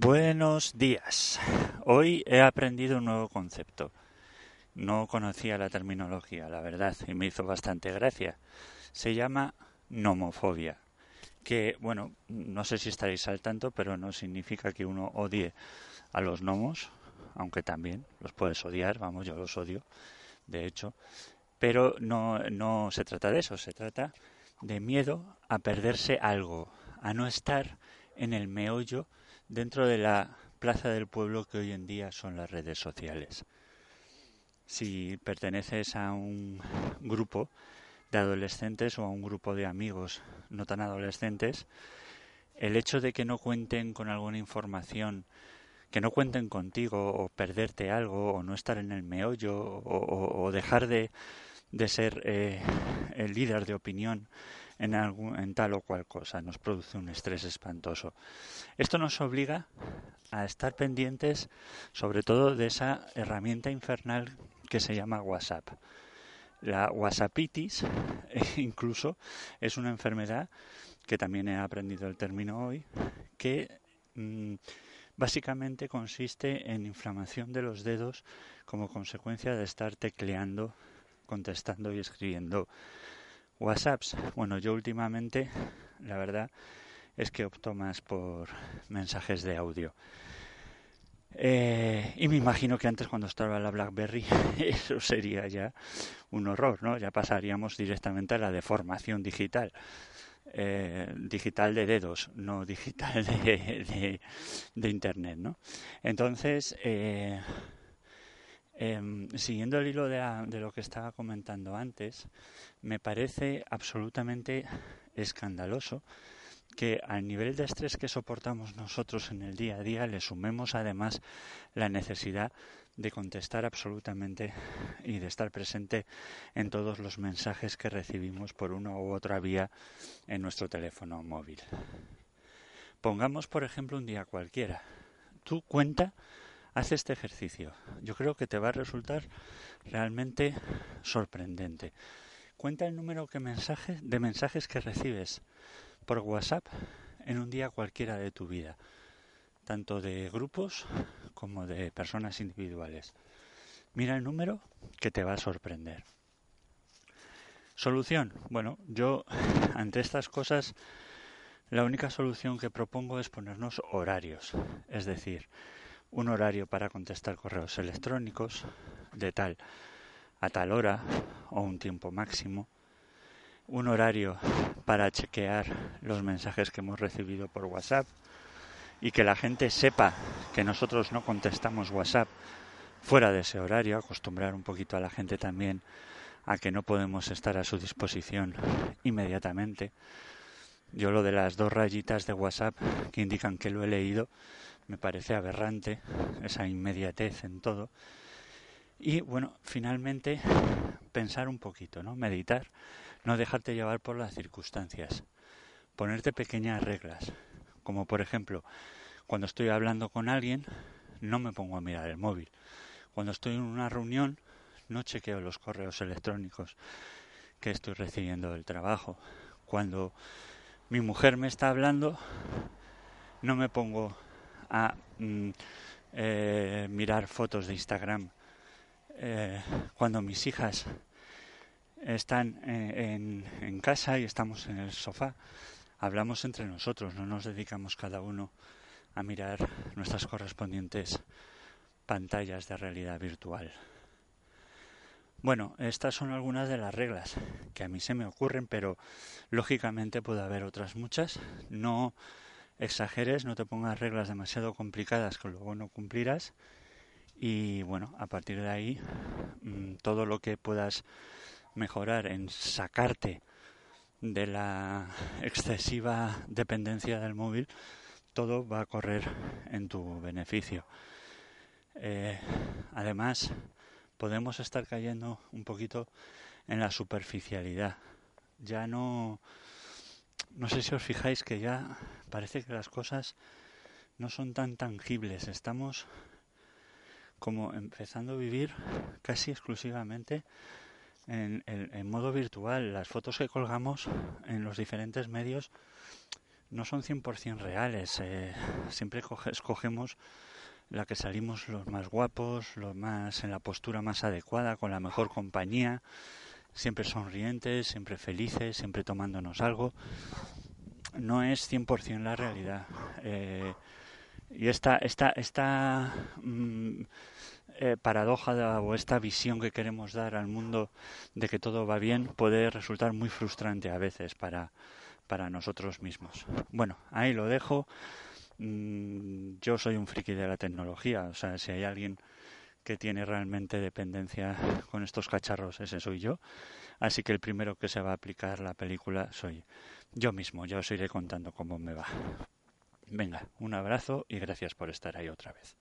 Buenos días. Hoy he aprendido un nuevo concepto. No conocía la terminología, la verdad, y me hizo bastante gracia. Se llama nomofobia, que, bueno, no sé si estaréis al tanto, pero no significa que uno odie a los gnomos, aunque también los puedes odiar, vamos, yo los odio, de hecho, pero no, no se trata de eso, se trata de miedo a perderse algo, a no estar en el meollo dentro de la plaza del pueblo que hoy en día son las redes sociales. Si perteneces a un grupo de adolescentes o a un grupo de amigos no tan adolescentes, el hecho de que no cuenten con alguna información, que no cuenten contigo o perderte algo o no estar en el meollo o, dejar de, de ser eh, el líder de opinión en, tal o cual cosa, nos produce un estrés espantoso. Esto nos obliga a estar pendientes sobre todo de esa herramienta infernal que se llama WhatsApp. La WhatsAppitis incluso es una enfermedad que también he aprendido el término hoy, que mm, básicamente consiste en inflamación de los dedos como consecuencia de estar tecleando, contestando y escribiendo WhatsApps. Bueno, yo últimamente, la verdad, es que opto más por mensajes de audio. Eh, y me imagino que antes cuando estaba la BlackBerry eso sería ya un horror, ¿no? Ya pasaríamos directamente a la deformación digital. Eh, digital de dedos, no digital de, de, Internet, ¿no? Entonces, eh, Em, siguiendo el hilo de, lo que estaba comentando antes, me parece absolutamente escandaloso que al nivel de estrés que soportamos nosotros en el día a día le sumemos además la necesidad de contestar absolutamente y de estar presente en todos los mensajes que recibimos por una u otra vía en nuestro teléfono móvil. Pongamos, por ejemplo, un día cualquiera. Tú cuenta Haz este ejercicio. Yo creo que te va a resultar realmente sorprendente. Cuenta el número de mensajes que recibes por WhatsApp en un día cualquiera de tu vida, tanto de grupos como de personas individuales. Mira el número que te va a sorprender. Solución. Bueno, yo ante estas cosas la única solución que propongo es ponernos horarios. Es decir, un horario para contestar correos electrónicos de tal a tal hora o un tiempo máximo, un horario para chequear los mensajes que hemos recibido por WhatsApp y que la gente sepa que nosotros no contestamos WhatsApp fuera de ese horario, acostumbrar un poquito a la gente también a que no podemos estar a su disposición inmediatamente. Yo lo de las dos rayitas de WhatsApp que indican que lo he leído, me parece aberrante esa inmediatez en todo. Y bueno, finalmente pensar un poquito, ¿no? Meditar, no dejarte llevar por las circunstancias, ponerte pequeñas reglas, como por ejemplo, cuando estoy hablando con alguien, no me pongo a mirar el móvil. Cuando estoy en una reunión, no chequeo los correos electrónicos que estoy recibiendo del trabajo. Cuando mi mujer me está hablando, no me pongo a mm, eh, mirar fotos de Instagram eh, cuando mis hijas están eh, en, en, casa y estamos en el sofá. Hablamos entre nosotros, no nos dedicamos cada uno a mirar nuestras correspondientes pantallas de realidad virtual. Bueno, estas son algunas de las reglas que a mí se me ocurren, pero lógicamente puede haber otras muchas. No exageres, no te pongas reglas demasiado complicadas que luego no cumplirás y bueno, a partir de ahí mm, todo lo que puedas mejorar en sacarte de la excesiva dependencia del móvil, todo va a correr en tu beneficio. Eh, además, podemos estar cayendo un poquito en la superficialidad. Ya no, no sé si os fijáis que ya parece que las cosas no son tan tangibles. Estamos como empezando a vivir casi exclusivamente en, modo virtual. Las fotos que colgamos en los diferentes medios no son 100% reales. Eh, siempre escogemos la que salimos los más guapos, los más en la postura más adecuada, con la mejor compañía, siempre sonrientes, siempre felices, siempre tomándonos algo. No es 100% la realidad. Eh, y esta, esta, esta mm, eh, paradoja o esta visión que queremos dar al mundo de que todo va bien puede resultar muy frustrante a veces para, para nosotros mismos. Bueno, ahí lo dejo. Mm, yo soy un friki de la tecnología, o sea, si hay alguien que tiene realmente dependencia con estos cacharros, ese soy yo. Así que el primero que se va a aplicar la película soy yo mismo. Ya os iré contando cómo me va. Venga, un abrazo y gracias por estar ahí otra vez.